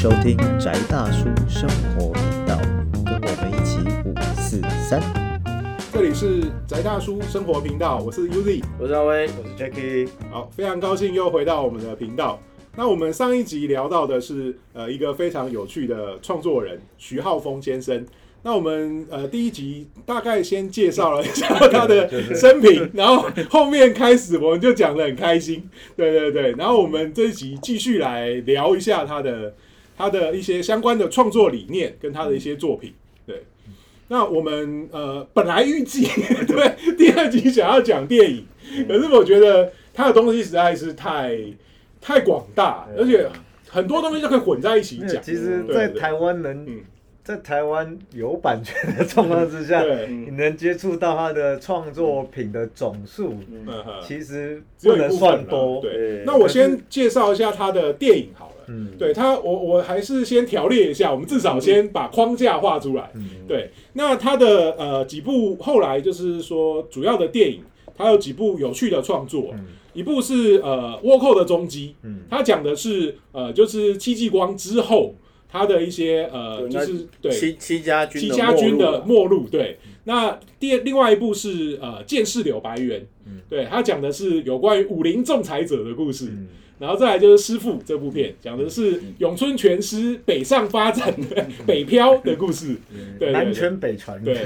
收听宅大叔生活频道，跟我们一起五四三。这里是宅大叔生活频道，我是 Uzi。我是阿威，我是 Jackie，好，非常高兴又回到我们的频道。那我们上一集聊到的是呃一个非常有趣的创作人徐浩峰先生。那我们呃第一集大概先介绍了一下他的生平，然后后面开始我们就讲的很开心，对对对。然后我们这一集继续来聊一下他的他的一些相关的创作理念跟他的一些作品。对，那我们呃本来预计 对第二集想要讲电影，可是我觉得他的东西实在是太太广大，而且很多东西都可以混在一起讲。其实，在台湾能嗯在台湾有版权的状况之下，对。你能接触到他的创作品的总数，嗯。哼。其实不能算多。对，那我先介绍一下他的电影好了。嗯，对他，我我还是先条列一下，我们至少先把框架画出来。嗯。对，那他的呃几部后来就是说主要的电影，他有几部有趣的创作，嗯。一部是呃倭寇的踪迹，嗯。他讲的是呃就是戚继光之后他的一些呃就是对七七家军戚家军的没落末路，对。那第另外一部是呃《剑士柳白猿》，嗯对他讲的是有关于武林仲裁者的故事。嗯然后再来就是《师傅》这部片，讲的是咏春拳师北上发展的 北漂的故事。对对南拳北传。对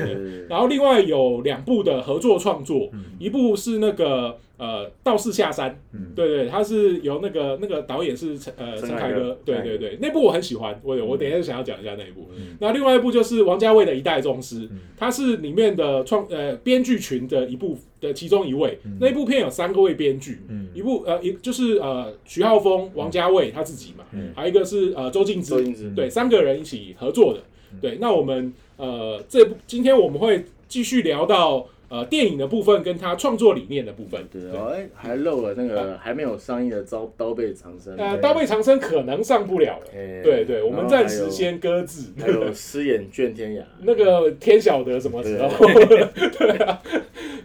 然后另外有两部的合作创作，嗯一部是那个呃《道士下山》，嗯对对，他是由那个那个导演是陈呃陈凯歌对对对，那部我很喜欢，我我等一下想要讲一下那一部。嗯那另外一部就是王家卫的《一代宗师》嗯，他是里面的创呃编剧群的一部的其中一位。那一部片有三个位编剧，嗯一部呃一就是呃徐浩峰、王家卫他自己嘛，嗯还有一个是呃周静之对，三个人一起合作的。对，那我们呃这部今天我们会继续聊到呃电影的部分跟他创作理念的部分。对哦，哎，还漏了那个还没有上映的《刀刀背长生》，呃，刀背长生可能上不了了。哎对对，我们暂时先搁置。还有狮眼卷天涯，那个天晓得什么时候？对啊，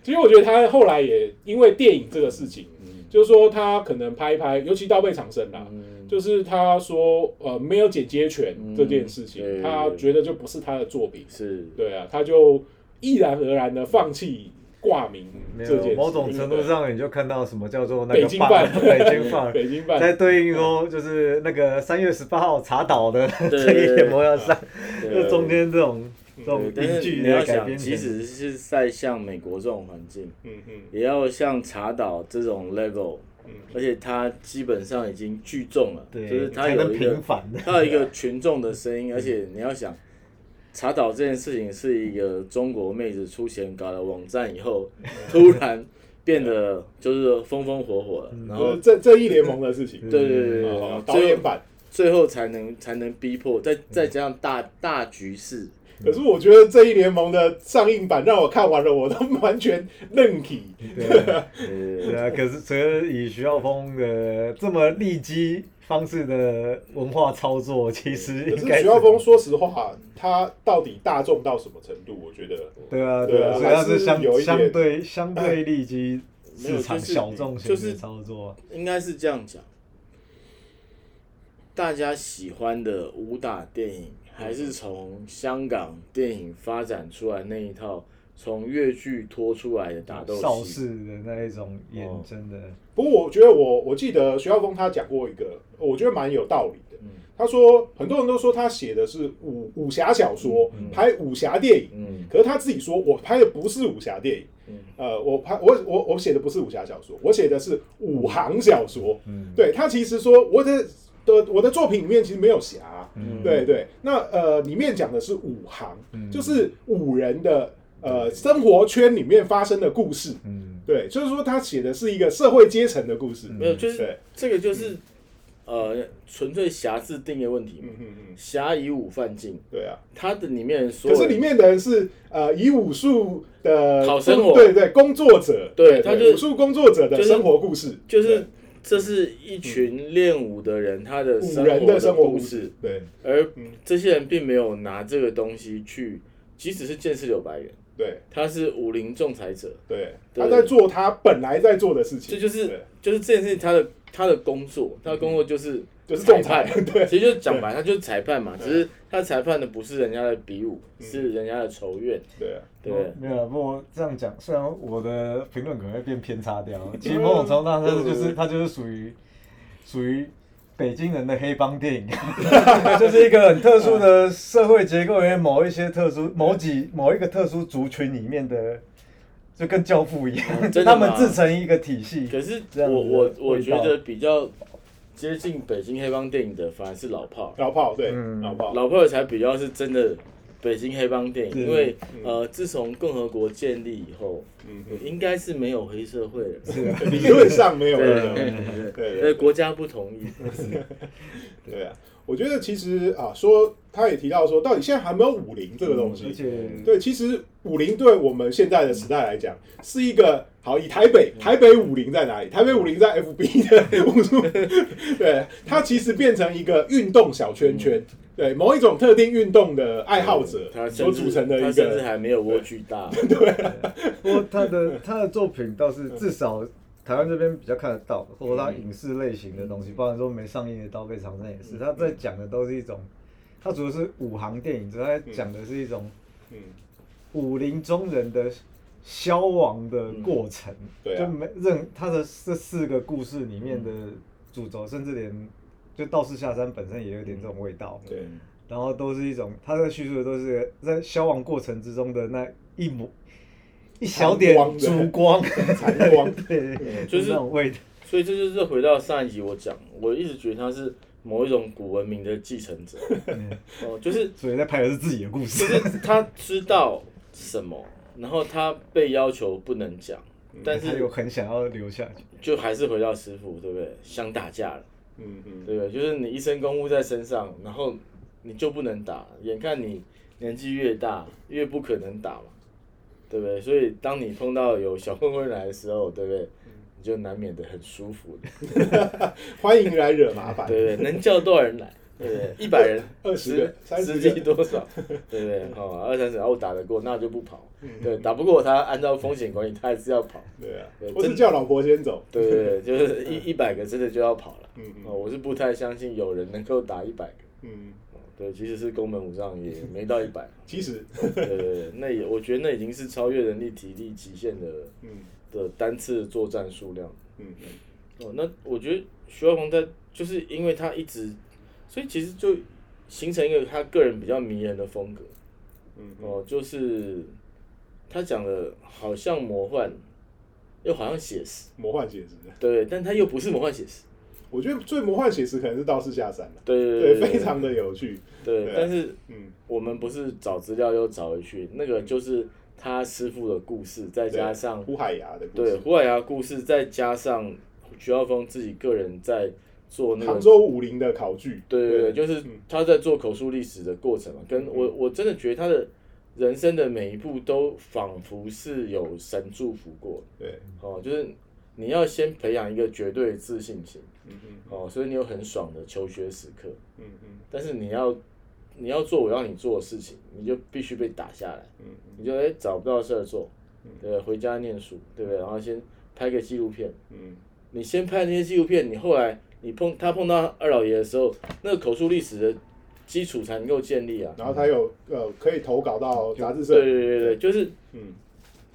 其实我觉得他后来也因为电影这个事情，嗯就是说他可能拍一拍，尤其刀背长生啦，嗯就是他说呃没有剪接权嗯这件事情，对他觉得就不是他的作品，是对啊，他就毅然而然的放弃挂名没这件事，有某种程度上，你就看到什么叫做那个北京办 北京范，北京办在对应说就是那个三月十八号查岛的对 这一联盟要上，对就中间这种对但是影剧你要想，即使是在像美国这种环境，嗯嗯。也要像茶岛这种 level，嗯。而且它基本上已经聚众了，对，就是它有一个。它有一个群众的声音，而且你要想，查岛这件事情是一个中国妹子出钱搞了网站以后，突然变得就是风风火火了，然后就是这这一联盟的事情，对对对对哦对，导演版。最后才能才能逼迫，再再加上大大局势，可是我觉得这一联盟的上映版让我看完了，我都完全愣体。对。可是随着以徐浩峰的这么利基方式的文化操作，其实徐浩峰，说实话，他到底大众到什么程度？我觉得，对啊对啊对啊，所以它还是是相相对相对利基市场就是小众型就是的操作。应该是这样讲。大家喜欢的武打电影，还是从香港电影发展出来那一套，从越剧拖出来的打斗戏。邵氏的那一种演哦真的，不过我觉得我我记得徐浩峰他讲过一个，我觉得蛮有道理的。嗯。他说很多人都说他写的是武武侠小说，嗯。拍武侠电影，嗯。可是他自己说我拍的不是武侠电影。嗯。呃，我拍我我我写的不是武侠小说，我写的是武行小说。嗯，对他其实说我的的我的作品里面其实没有侠，嗯。对对，那呃里面讲的是武行，嗯。就是武人的呃生活圈里面发生的故事，嗯。对，就是说他写的是一个社会阶层的故事，没有，就是，这个就是呃纯粹侠字定义问题嘛。嗯。嗯嗯，侠以武犯禁，对啊。他的里面所有可是里面的人是呃以武术的讨生活。对对工作者，对他就武术工作者的生活故事，就是这是一群练武的人他的对生武人的生活故故事，，对。而嗯。这些人并没有拿这个东西去，即使是剑士柳白猿，对。他是武林仲裁者，对，对。他在做他本来在做的事情，这就是就是这件事情他的他的工作，他的工作就是就是裁仲裁。判，对。其实就是讲白，他就是裁判嘛，只是他裁判的不是人家的比武，是人家的仇怨，对啊，对？没有，不过这样讲，虽然我的评论可能会变偏差掉，其实 某种程度上，它就是他就是属于属于北京人的黑帮电影，就是一个很特殊的社会结构里面某一些特殊某几某一个特殊族群里面的，就跟教父一样，他们自成一个体系。可是我我我觉得比较接近北京黑帮电影的，反而是老炮，老炮对，嗯。老炮，老炮才比较是真的北京黑帮电影，因为嗯呃，自从共和国建立以后，嗯应该是没有黑社会了。嗯，理论上没有对那种，对对对，对国家不同意。对啊，我觉得其实啊，说他也提到说，到底现在还没有武林这个东西，而且对，其实武林对我们现在的时代来讲，是一个好。以台北，台北武林在哪里？台北武林在 FB 的武术，对，它其实变成一个运动小圈圈，对，某一种特定运动的爱好者他所组成的一个甚至，还没有蜗居大。对不过他的他的作品倒是至少台湾这边比较看得到，或者他影视类型的东西，包括说没上映的《刀背长城》也是，他在讲的都是一种，他主要是武行电影之外，他讲的是一种嗯，武林中人的消亡的过程，对啊。就没任他的这四个故事里面的主轴，甚至连就道士下山本身也有点这种味道，对，然后都是一种他的叙述的都是在消亡过程之中的那一抹一小点烛光，残光，对，就是那种味道。所以这就是回到上一集我讲，我一直觉得他是某一种古文明的继承者。哦，就是所以在拍的是自己的故事就事。是他知道什么，然后他被要求不能讲，但他是又很想要留下去。就还是回到师傅，对不对？想打架了，嗯嗯，对不对？就是你一身功夫在身上，然后你就不能打，眼看你年纪越大，越不可能打嘛，对不对？所以当你碰到有小混混来的时候，对不对？你就难免的很舒服的，欢迎来惹麻烦，对不对？能叫多少人来？对不对？一百人、二十个三十几多少？对不对？哦，二三十，然后打得过，那就不跑。对，打不过他，按照风险管理，他还是要跑。对啊对，或是叫老婆先走，对对对，就是一一百个真的就要跑了。嗯嗯哦，我是不太相信有人能够打一百个。嗯，哦对，即使是宫本武藏也没到一百。其实，对对对，那也我觉得那已经是超越人力体力极限的嗯的单次作战数量。嗯哦，那我觉得徐浩峰在就是因为他一直，所以其实就形成一个他个人比较迷人的风格。嗯哦，就是他讲的好像魔幻，又好像写实，魔幻写实，对，但他又不是魔幻写实，我觉得最魔幻写实可能是道士下山了，对对对，对，非常的有趣，对但是嗯，我们不是找资料又找回去，那个就是他师傅的故事，再加上胡海牙的故事，对胡海牙故事，再加上徐浩峰自己个人在做那个杭州武林的考据，对对对，就是嗯。他在做口述历史的过程嘛，跟我我真的觉得他的人生的每一步都仿佛是有神祝福过。的对，哦，就是你要先培养一个绝对的自信心。嗯嗯哦，所以你有很爽的求学时刻，嗯嗯但是你要你要做我要你做的事情，你就必须被打下来，嗯你就哎、找不到事儿做，对不对？回家念书，对不对？然后先拍个纪录片，嗯。你先拍那些纪录片，你后来你碰他碰到二老爷的时候，那个口述历史的基础才能够建立啊。然后他有呃可以投稿到杂志社，对对对对，就是嗯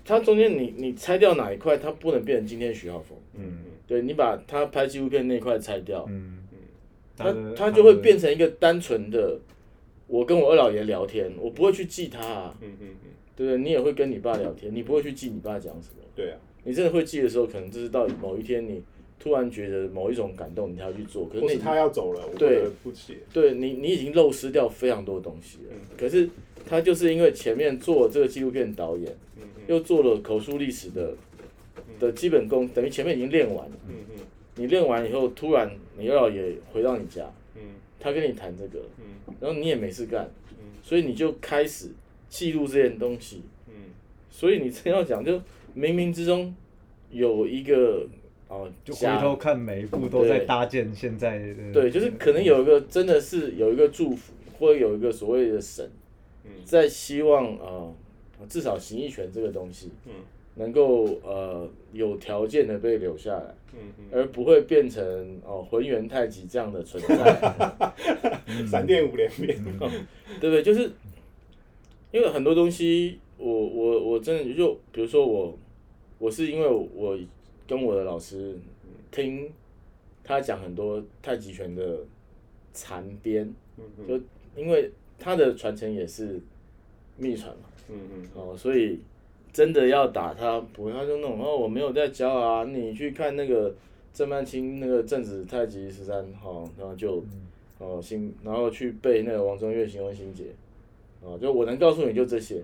他中间你你拆掉哪一块，他不能变成今天的徐浩峰。嗯嗯。对你把他拍纪录片那块拆掉，嗯，他他就会变成一个单纯的，我跟我二老爷聊天，我不会去记他啊，嗯嗯嗯，对不对？你也会跟你爸聊天，你不会去记你爸讲什么。对啊，你真的会记的时候，可能就是到某一天你突然觉得某一种感动，你才要去做。可是他要走了，我不对不写，对你，你已经漏失掉非常多东西了。嗯可是他就是因为前面做这个纪录片导演，又做了口述历史的的基本功，等于前面已经练完了。嗯嗯你练完以后，突然你二老爷回到你家，嗯他跟你谈这个，嗯。然后你也没事干，嗯。所以你就开始记录这件东西。嗯。所以你真要讲，就冥冥之中有一个哦，就回头看每一步都在搭建现在的对，就是可能有一个真的是有一个祝福，或者有一个所谓的神，嗯。在希望呃，至少形意拳这个东西，嗯能够呃有条件的被留下来，嗯嗯，而不会变成哦浑元太极这样的存在，闪电五连鞭，对不对？就是因为很多东西，我我我真的就比如说我我是因为我跟我的老师听他讲很多太极拳的残编，就因为他的传承也是秘传嘛，嗯嗯。哦，所以真的要打他，不会，他就那种哦，我没有在教啊，你去看那个郑曼青那个正子太极十三号，然后就哦心，然后去背那个王中岳行文心结，哦，就我能告诉你就这些，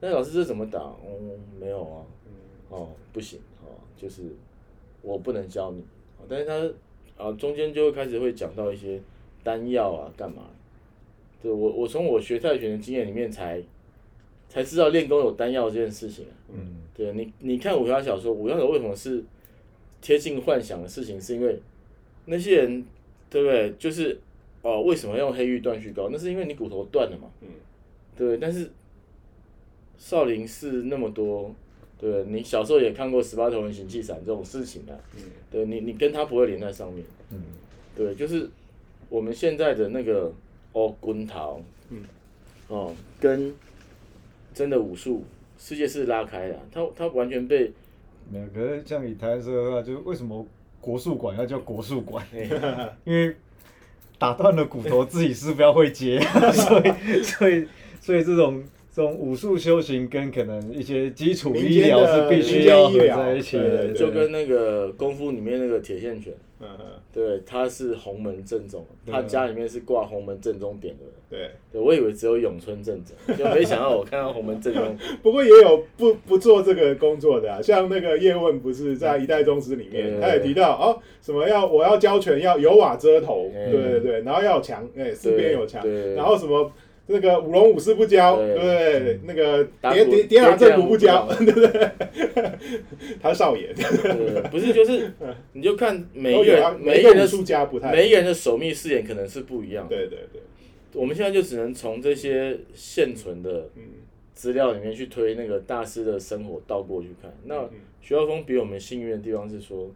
那老师这怎么打？哦，没有啊，哦，不行，哦，就是我不能教你，哦但是他啊中间就会开始会讲到一些丹药啊，干嘛？对我我从我学泰拳的经验里面才才知道练功有丹药这件事情、啊。嗯，对你，你看武侠小说，武侠小说为什么是贴近幻想的事情？是因为那些人，对不对？就是哦，为什么用黑玉断续膏？那是因为你骨头断了嘛，嗯对？但是少林寺那么多，对你小时候也看过十八铜人行气散这种事情啊，嗯对你，你跟他不会连在上面，嗯，对，就是我们现在的那个哦滚桃，嗯，哦，跟真的武术世界是拉开的，它它完全被没有。可是像以台湾社会的话，就是为什么国术馆要叫国术馆？哎 因为打断了骨头，自己是不要会接，所以所以所以这种这种武术修行跟可能一些基础医疗是必须要合在一起的。就跟那个功夫里面那个铁线拳，嗯嗯，对，他是洪门正宗，他家里面是挂洪门正宗匾的。对。对，我以为只有永春正宗，就没想到我看到洪门正宗。不过也有不不做这个工作的、啊，像那个叶问不是在《一代宗师》里面，对他也提到哦，什么要我要教拳要有瓦遮头，嗯对对对，然后要有墙，哎，四边有墙，然后什么那个舞龙舞狮不教，对对不对？那个打鼓叠叠叠打正鼓不教，叠 对不对？他少爷，对，不是就是，你就看每一个每一个人的术家不太，每一个人的手秘誓言可能是不一样的。对对对，我们现在就只能从这些现存的嗯资料里面去推那个大师的生活倒过去看。那嗯徐浩峰比我们幸运的地方是说，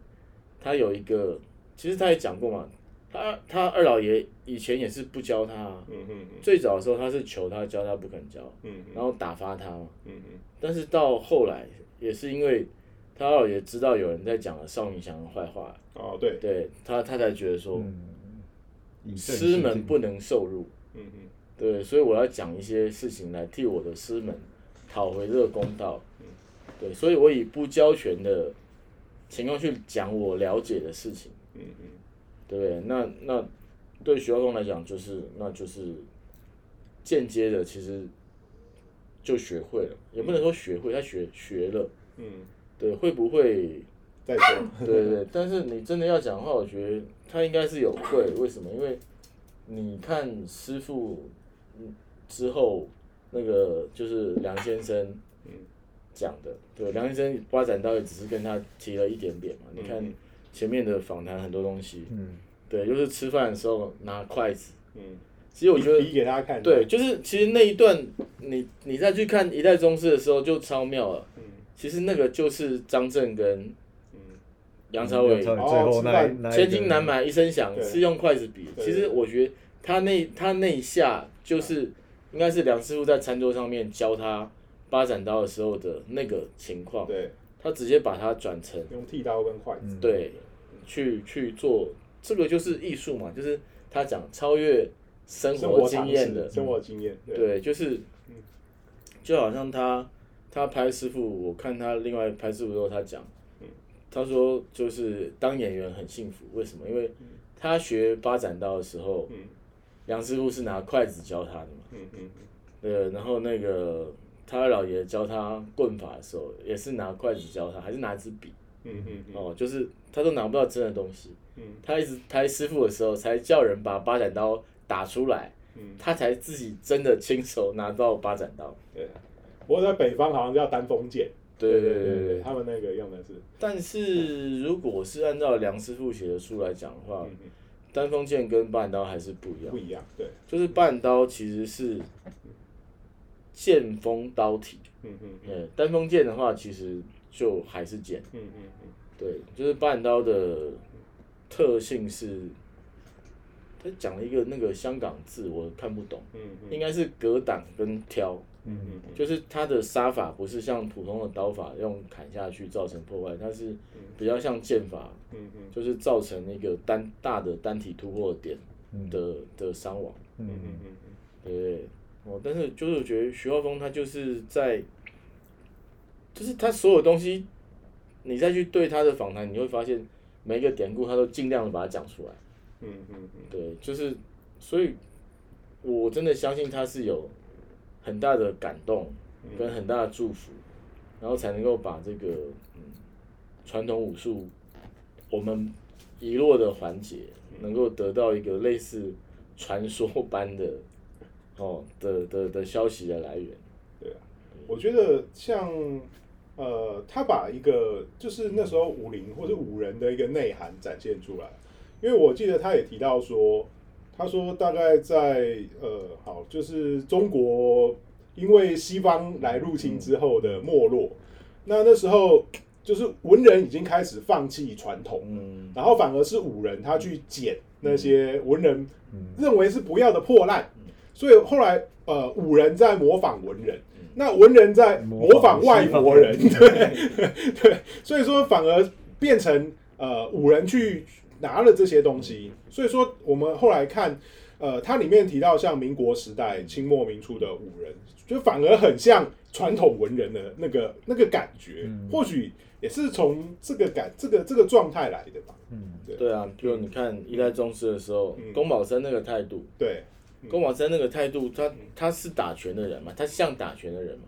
他有一个，其实他也讲过嘛，他他二老爷以前也是不教他、啊，嗯嗯。最早的时候他是求他教，他不肯教，嗯然后打发他嘛。嗯嗯。但是到后来也是因为他二老爷知道有人在讲了邵明祥的坏话，哦对，对他他才觉得说嗯，师门不能受辱。嗯嗯。对，所以我要讲一些事情来替我的师门讨回这个公道。对，所以我以不交权的情况去讲我了解的事情，嗯嗯对不对？那那对徐浩峰来讲，就是那就是间接的，其实就学会了，也不能说学会，他学学了。嗯，对，会不会？再说，对对对，但是你真的要讲的话，我觉得他应该是有会，为什么？因为你看师傅嗯之后那个就是梁先生嗯讲的，对，梁先生发展到也只是跟他提了一点点嘛。你看嗯前面的访谈很多东西，嗯，对，就是吃饭的时候拿筷子，嗯，其实我觉得比给大家看，对，，就是其实那一段你你再去看一代宗师的时候就超妙了。嗯。其实那个就是张震跟嗯。梁朝伟最后那千金难买一声响，是用筷子比。其实我觉得他那他那一下就是应该是梁师傅在餐桌上面教他八斩刀的时候的那个情况，对，他直接把它转成用剃刀跟筷子，嗯对去去做，这个就是艺术嘛，就是他讲超越生活经验的，，生活经验，对，就是嗯。就好像他他拍师傅，我看他另外拍师傅的时候，他讲，嗯他说就是当演员很幸福，为什么？因为他学八斩刀的时候，嗯。梁师傅是拿筷子教他的嘛，嗯嗯对，然后那个他老爷教他棍法的时候，也是拿筷子教他，还是拿支笔嗯嗯嗯。哦，就是他都拿不到真的东西，嗯。他一直拍师傅的时候，才叫人把八斩刀打出来，嗯，他才自己真的亲手拿到八斩刀。对。不过在北方好像叫单锋剑，对对对对。他们那个用的是，但是如果是按照梁师傅写的书来讲的话，嗯嗯，丹锋剑跟八斩刀还是不一样。不。一样，对，就是八斩刀其实是剑锋刀体，嗯嗯嗯，单锋剑的话，其实就还是剑。嗯嗯嗯，对，就是八点刀的特性是，他讲了一个那个香港字，我看不懂，嗯嗯。应该是格挡跟挑，嗯嗯就是他的杀法不是像普通的刀法用砍下去造成破坏，它是比较像剑法，嗯嗯就是造成那个单大的单体突破点的的伤亡，嗯嗯嗯。对？哦，但是就是我觉得徐浩峰他就是在，就是他所有东西，你再去对他的访谈，你会发现每一个典故他都尽量的把它讲出来。嗯嗯嗯对，就是，所以我真的相信他是有很大的感动跟很大的祝福，然后才能够把这个嗯传统武术我们遗落的环节，能够得到一个类似传说般的哦的的的消息的来源。对啊，我觉得像呃，他把一个就是那时候武林或者武人的一个内涵展现出来，因为我记得他也提到说，他说大概在呃，好，就是中国因为西方来入侵之后的没落，那那时候就是文人已经开始放弃传统，嗯，然后反而是武人他去捡那些文人嗯。认为是不要的破烂，所以后来呃武人在模仿文人，那文人在模仿外国人，对 对，所以说反而变成呃武人去拿了这些东西，所以说我们后来看。呃，它里面提到像民国时代、清末民初的武人，就反而很像传统文人的那个那个感觉，嗯。或许也是从这个感这个这个状态来的吧。嗯。对啊，就你看一代宗师的时候嗯，宫保生那个态度，对，宫保生那个态度，他他是打拳的人嘛，他像打拳的人嘛。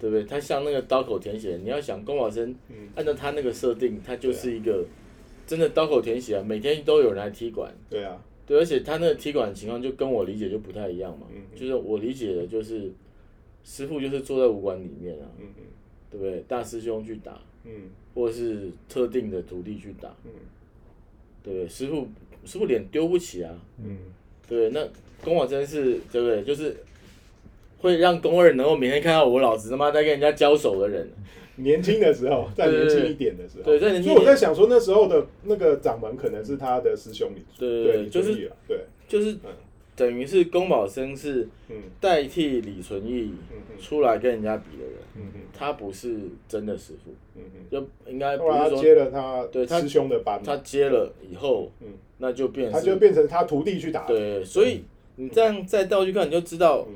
对不对？他像那个刀口舔血，你要想宫保生嗯，按照他那个设定，他就是一个真的刀口舔血啊，每天都有人来踢馆，对啊，对，而且他那个踢馆的情况就跟我理解就不太一样嘛，就是我理解的就是师傅就是坐在武馆里面啊，对不对？大师兄去打，嗯。或者是特定的徒弟去打，嗯。对不对？师傅师傅脸丢不起啊，嗯，对不对？那公我真是对不对？就是会让宫二能够每天看到我老子他妈在跟人家交手的人，年轻的时候，在年轻一点的时候，对在年轻所以我在想说，那时候的那个掌门可能是他的师兄对，对对，李就是对，就是嗯等于是宫保生是嗯。代替李存义出来跟人家比的人，他不是真的师傅，就应该不后来他接了他对他师兄的班嘛，他接了以后，嗯。那就变他就变成他徒弟去打，对，所以你这样再倒去看，你就知道嗯。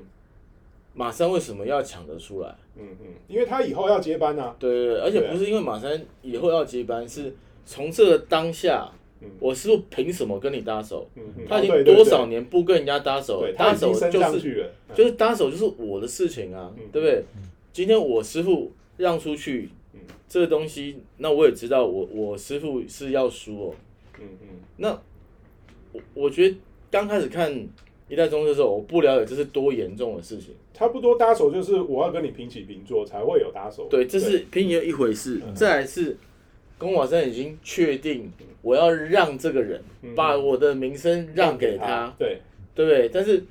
马三为什么要抢得出来。嗯嗯，因为他以后要接班啊，对对对，而且不是因为马三以后要接班，是从这个当下嗯，我师傅凭什么跟你搭手？嗯嗯，他已经多少年不跟人家搭手搭手就是就是搭手就是我的事情啊嗯，对不对？今天我师傅让出去嗯。这个东西，那我也知道我我师傅是要输哦。嗯嗯。那我我觉得刚开始看一代宗师的时候，我不了解这是多严重的事情。差不多搭手就是我要跟你平起平坐才会有搭手，对，这是拼赢一回事。嗯。再来是宫保山已经确定我要让这个人嗯把我的名声让给他，对，对不对？但是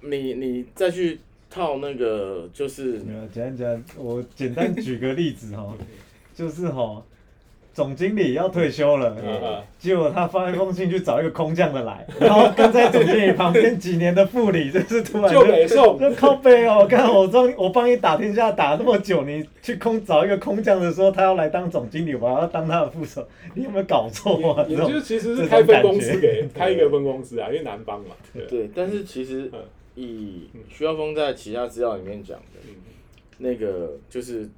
你你再去套那个就是没有简单讲，我简单举个例子哈，就是哈，总经理要退休了，嗯。结果他发一封信去找一个空降的来，然后跟在总经理旁边几年的副理，就是突然就北宋就靠背哦，看我帮我帮你打天下打那么久，你去空找一个空降的说他要来当总经理，我还要当他的副手，你有没有搞错啊？也这种就是其实是开分公司给开一个分公司啊，因为南方嘛，对，对，但是其实嗯。以徐耀峰在其他资料里面讲的嗯。那个，就是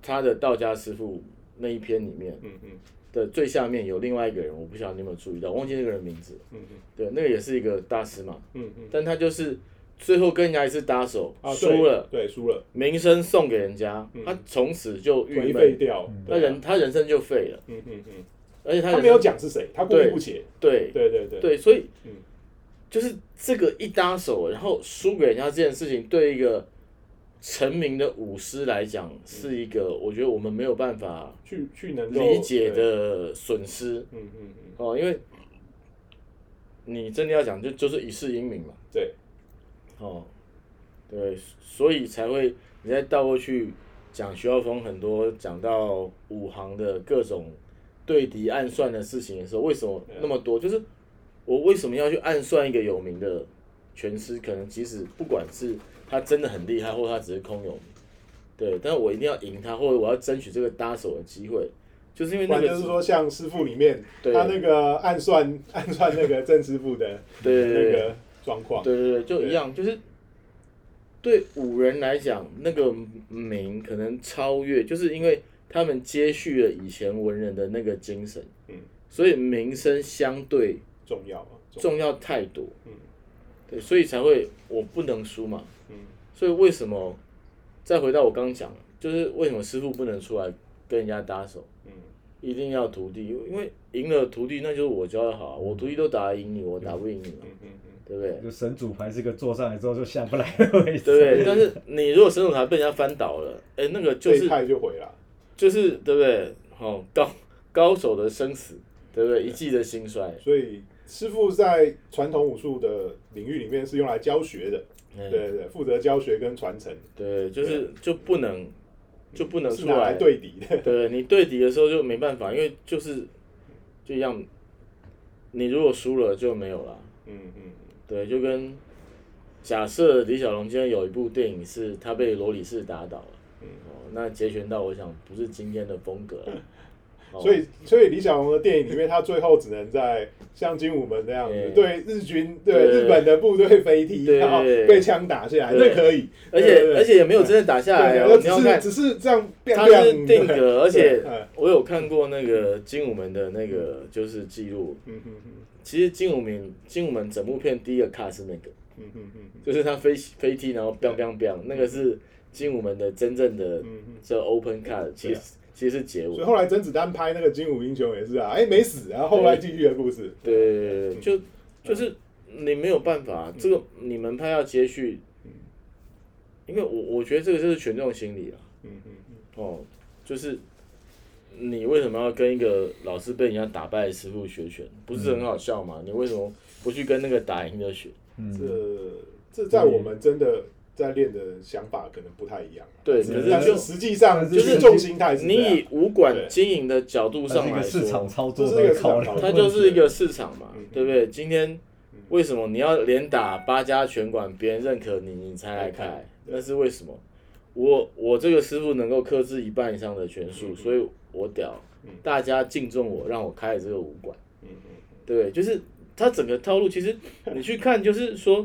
他的道家师傅那一篇里面嗯嗯。的最下面有另外一个人，我不晓得你有没有注意到，我忘记那个人名字。嗯。嗯。对，那个也是一个大师嘛，嗯嗯，但他就是最后跟人家一次搭手，啊输了，对，输了，名声送给人家，嗯。他从此就郁颓废，掉，他人他人生就废了，嗯嗯嗯，而且他没有讲是谁，他故意对不写，对对。对对，对，所以嗯。就是这个一搭手，然后输给人家这件事情，对一个成名的舞狮来讲，是一个我觉得我们没有办法去去能够理解，的损失。嗯嗯嗯，哦，因为你真的要讲，就就是一世英名嘛，对，哦，对，所以才会你再倒过去讲徐浩峰很多讲到武行的各种对敌暗算的事情的时候，为什么那么多？就是我为什么要去暗算一个有名的拳师？可能即使不管是他真的很厉害，或者他只是空有名，对，但是我一定要赢他，或者我要争取这个搭手的机会，就是因为不那个就是说，像师傅里面，对。他那个暗算 暗算那个郑师傅的那个状况，对对对，就一样，就是对武人来讲，那个名可能超越，就是因为他们接续了以前文人的那个精神，嗯，所以名声相对重要啊，重要太多，嗯对，所以才会我不能输嘛，嗯所以为什么再回到我刚刚讲的，就是为什么师傅不能出来跟人家搭手，嗯一定要徒弟，因为赢了徒弟，那就是我教的好啊，我徒弟都打得赢你，我打不赢你嘛，嗯嗯嗯，对不对？就神主牌是个坐上来之后就下不来的位置，对不对？但是你如果神主牌被人家翻倒了，哎，那个就是就毁了，就是对不对？哦，高高手的生死，对不对？一季的兴衰，所以师傅在传统武术的领域里面是用来教学的，哎。对对对，负责教学跟传承，对，就是就不能就不能出来。来，对敌的，对你对敌的时候就没办法，因为就是就一样，你如果输了就没有了，嗯嗯对，就跟假设李小龙今天有一部电影是他被罗里士打倒了，嗯。哦，那截拳道我想不是今天的风格 所以，所以李小龙的电影里面，他最后只能在像精武门那样子对。对日军、对对。日本的部队飞踢，然后被枪打下来，对。那可以。而且而且也没有真的打下来只你要看是只是这样变他亮是定格，而且我有看过那个精武门的那个就是记录。嗯嗯嗯。其实精武门精武门整部片第一个 cut 是那个，嗯嗯嗯。就是他飞飞踢然后 biang biang biang，那个是精武门的真正的。这 open cut，其实其实是结尾所以。后来甄子丹拍那个《精武英雄》也是啊，哎没死，然后后来继续的故事。对对对对，就就是你没有办法，这个你们拍要接续，因为我我觉得这个就是群众心理啊。嗯嗯嗯哦，就是你为什么要跟一个老是被人家打败的师傅学拳？不是很好笑吗？你为什么不去跟那个打赢的学？嗯，这这在我们真的在练的想法可能不太一样啊。对，可是就但是实际上就是重心态是你以武馆经营的角度上来一个市场说，操作这是一个的考量它就是一个市场嘛嗯，对不对？今天为什么你要连打八家拳馆，别人认可你，你才来开？那是为什么？我我这个师傅能够克制一半以上的拳术，所以我屌嗯，大家敬重我，让我开了这个武馆。嗯嗯对，就是他整个套路，其实你去看，就是说，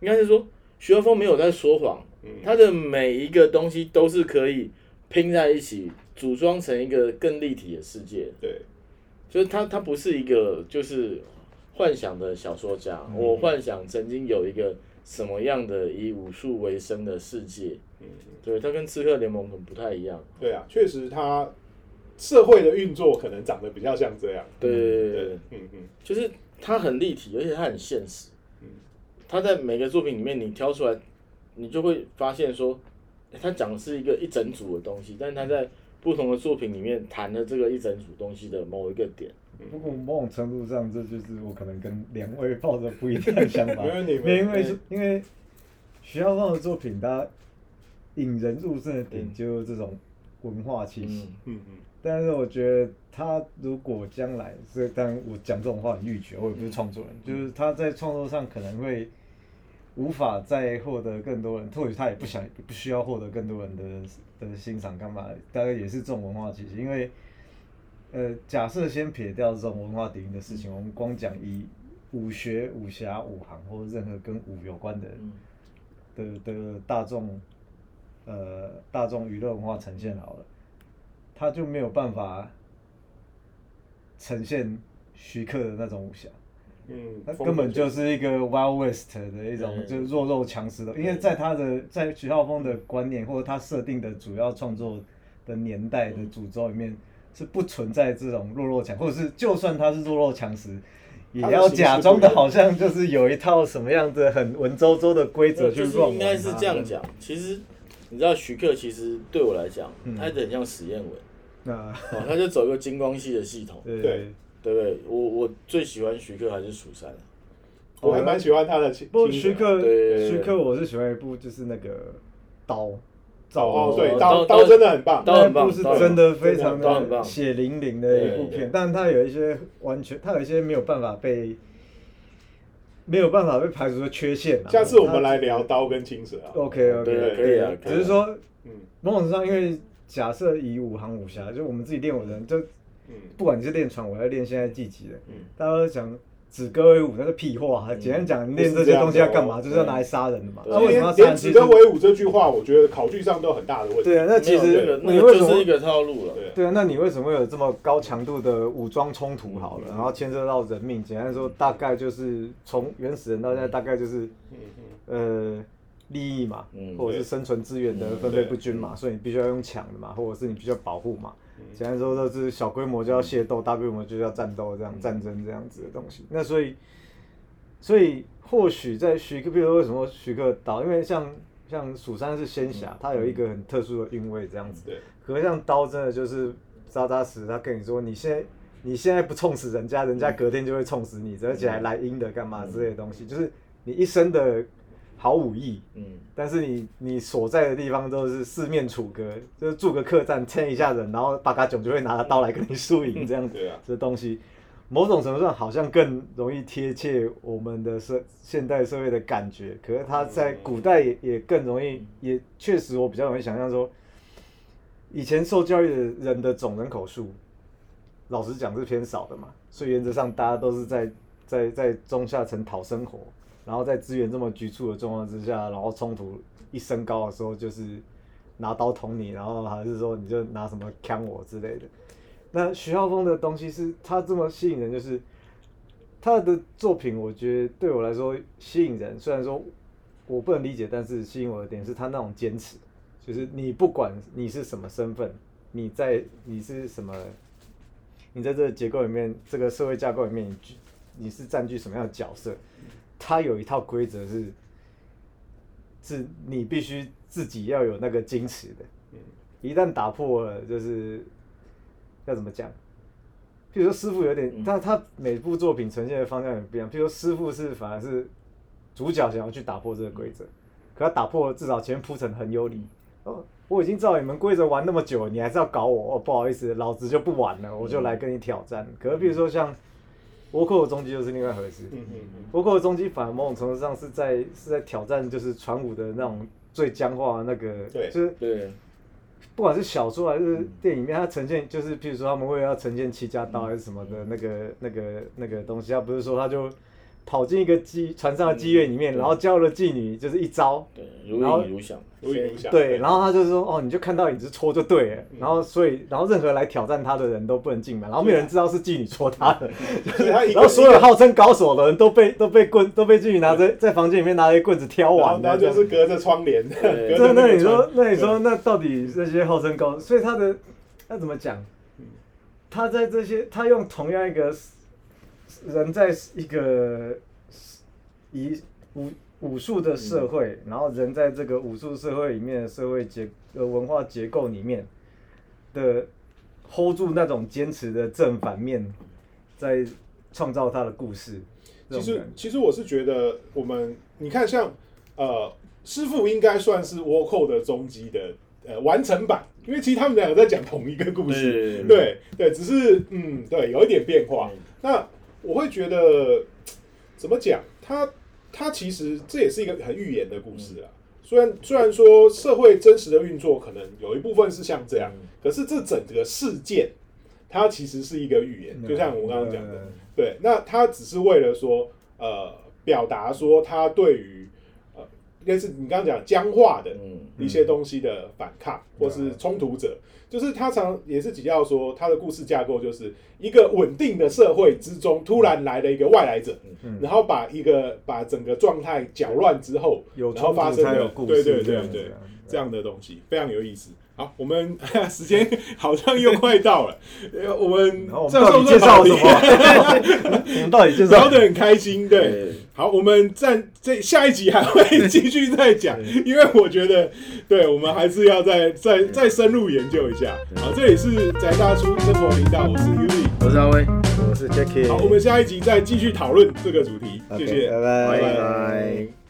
应该是说，徐浩峰没有在说谎，嗯他的每一个东西都是可以拼在一起，组装成一个更立体的世界。对，就是他，他不是一个就是幻想的小说家。我幻想曾经有一个什么样的以武术为生的世界，嗯对他跟刺客联盟可能不太一样。对啊，确实他社会的运作可能长得比较像这样。对对对，，嗯嗯就是他很立体，而且他很现实。他在每个作品里面，你挑出来，你就会发现说，诶他讲的是一个一整组的东西，但是他在不同的作品里面谈了这个一整组东西的某一个点。不过某种程度上，这就是我可能跟两位抱着不一样的想法。因为是因为徐浩峰的作品，他引人入胜的点嗯就是这种文化气息。嗯，嗯嗯但是我觉得他如果将来，这当然我讲这种话很欲绝，我也不是创作人，就是他在创作上可能会无法再获得更多人，或许他也不想不需要获得更多人的的欣赏，干嘛？大概也是这种文化气息，因为呃，假设先撇掉这种文化底蕴的事情，我们光讲以武学、武侠、武行或者任何跟武有关的嗯的的大众呃大众娱乐文化呈现好了，他就没有办法呈现徐克的那种武侠，嗯，他根本就是一个 Wild West 的一种嗯。就是弱肉强食的，因为在他的在徐浩峰的观念或者他设定的主要创作的年代的主轴里面是不存在这种弱肉强，或者是就算他是弱肉强食。也要假装的好像就是有一套什么样的很文绉绉的规则去就是乱应该是这样讲。其实你知道徐克其实对我来讲，嗯。他很像史艳文，那哦，他就走一个金光系的系统，对对对不对？我我最喜欢徐克还是蜀山，我还蛮喜欢他的。不过徐克，徐克我是喜欢一部就是那个刀，造哦，对，哦刀刀刀真的很棒，刀很棒那部是真的非常的血淋淋的一部片，但它有一些完全，它有一些没有办法被没有办法被排除的缺陷啊。下次我们来聊刀跟青蛇啊。OK OK，对可以啊可以啊只是说嗯某种程度上，因为假设以武行武侠，就我们自己练武的人，就嗯，不管你是练传，我在练现在技击的，嗯大家都讲指歌为武，那是屁话。简单讲，你练这些东西要干嘛？就是要拿来杀人的嘛。那为什么要杀连人？其实指歌为武这句话，我觉得考据上都有很大的问题。对啊，那其实你为什么个就是一个套路了。对，对啊，那你为什么会有这么高强度的武装冲突？好了，然后牵涉到人命，简单说，大概就是从原始人到现在，大概就是嗯嗯呃利益嘛嗯，或者是生存资源的分配不均嘛，所以你必须要用抢的嘛，或者是你必须要保护嘛。简单说就是小规模就要械斗，大规模就要战斗，这样战争这样子的东西。那所以，所以或许在徐克，比如说为什么徐克导，因为像像蜀山是仙侠，它有一个很特殊的韵味这样子。对，可是像刀真的就是扎扎实，他跟你说，你现在你现在不冲死人家，人家隔天就会冲死你，而且还来阴的干嘛之类的东西，就是你一生的好武艺，嗯，但是你你所在的地方都是四面楚歌，就是住个客栈牵一下人，然后八嘎囧就会拿着刀来跟你输赢 这样子对啊，这东西，某种程度上好像更容易贴切我们的社现代社会的感觉，可是它在古代也也更容易，也确实我比较容易想象说，以前受教育的人的总人口数，老实讲是偏少的嘛，所以原则上大家都是在在在中下层讨生活，然后在资源这么局促的状况之下，然后冲突一升高的时候，就是拿刀捅你，然后还是说你就拿什么枪我之类的。那徐浩峰的东西是他这么吸引人，就是他的作品，我觉得对我来说吸引人。虽然说我不能理解，但是吸引我的点是他那种坚持，就是你不管你是什么身份，你在你是什么，你在这个结构里面，这个社会架构里面，你你是占据什么样的角色，他有一套规则是，是你必须自己要有那个矜持的。一旦打破了，就是要怎么讲？譬如说师傅有点，但他每部作品呈现的方向也不一样。譬如说师傅是反而是主角想要去打破这个规则，可他打破了，至少前面铺陈很有理。哦，我已经照你们规则玩那么久了，你还是要搞我？哦，不好意思，老子就不玩了，我就来跟你挑战。可是比如说像倭寇的终极就是另外一回事。倭寇的终极反而某种程度上是在是在挑战，就是传武的那种最僵化的那个，对就是对，不管是小说还是电影里面，它呈现就是，譬如说他们为了要呈现七家刀还是什么的那个、那个、那个东西，他不是说他就跑进一个妓船上的妓院里面，嗯然后教了妓女就是一招，对，如然后影如响。如影如响。对，然后他就说哦，你就看到影子戳就对了，然后所以然后任何来挑战他的人都不能进门，然后没有人知道是妓女戳他的，然后所有号称高手的人都被都被棍都被妓女拿着在房间里面拿着棍子挑完，然后就是隔着窗帘，那你说，那你说，那到底这些号称高，所以他的那怎么讲？他在这些，他用同样一个人在一个以武武术的社会，然后人在这个武术社会里面的社会结呃文化结构里面的 hold 住那种坚持的正反面，在创造他的故事。其实其实我是觉得，我们你看像呃师傅应该算是倭寇的终极的呃完成版，因为其实他们两个在讲同一个故事，对对对，只是嗯对有一点变化。嗯那我会觉得怎么讲，它它其实这也是一个很预言的故事啊。虽然虽然说社会真实的运作可能有一部分是像这样，嗯可是这整个事件它其实是一个预言，就像我刚刚讲的。呃对，那它只是为了说，呃，表达说他对于呃，应该是你刚刚讲僵化的嗯一些东西的反抗，或是冲突者，就是他常也是提到说，他的故事架构就是一个稳定的社会之中，突然来了一个外来者，嗯然后把一个把整个状态搅乱之后，然后发生了才有故对对对对啊这样的东西，非常有意思。好，我们 时间好像又快到了，呃我们这们到底介绍什么？我们到底介绍聊得很开心，对。好，我们在这下一集还会继续再讲，因为我觉得，对我们还是要再再再深入研究一下。好，这里是宅大叔生活频道，我是 Yuri，。我是阿威，我是 Jacky。好，我们下一集再继续讨论这个主题，谢谢，拜拜拜拜。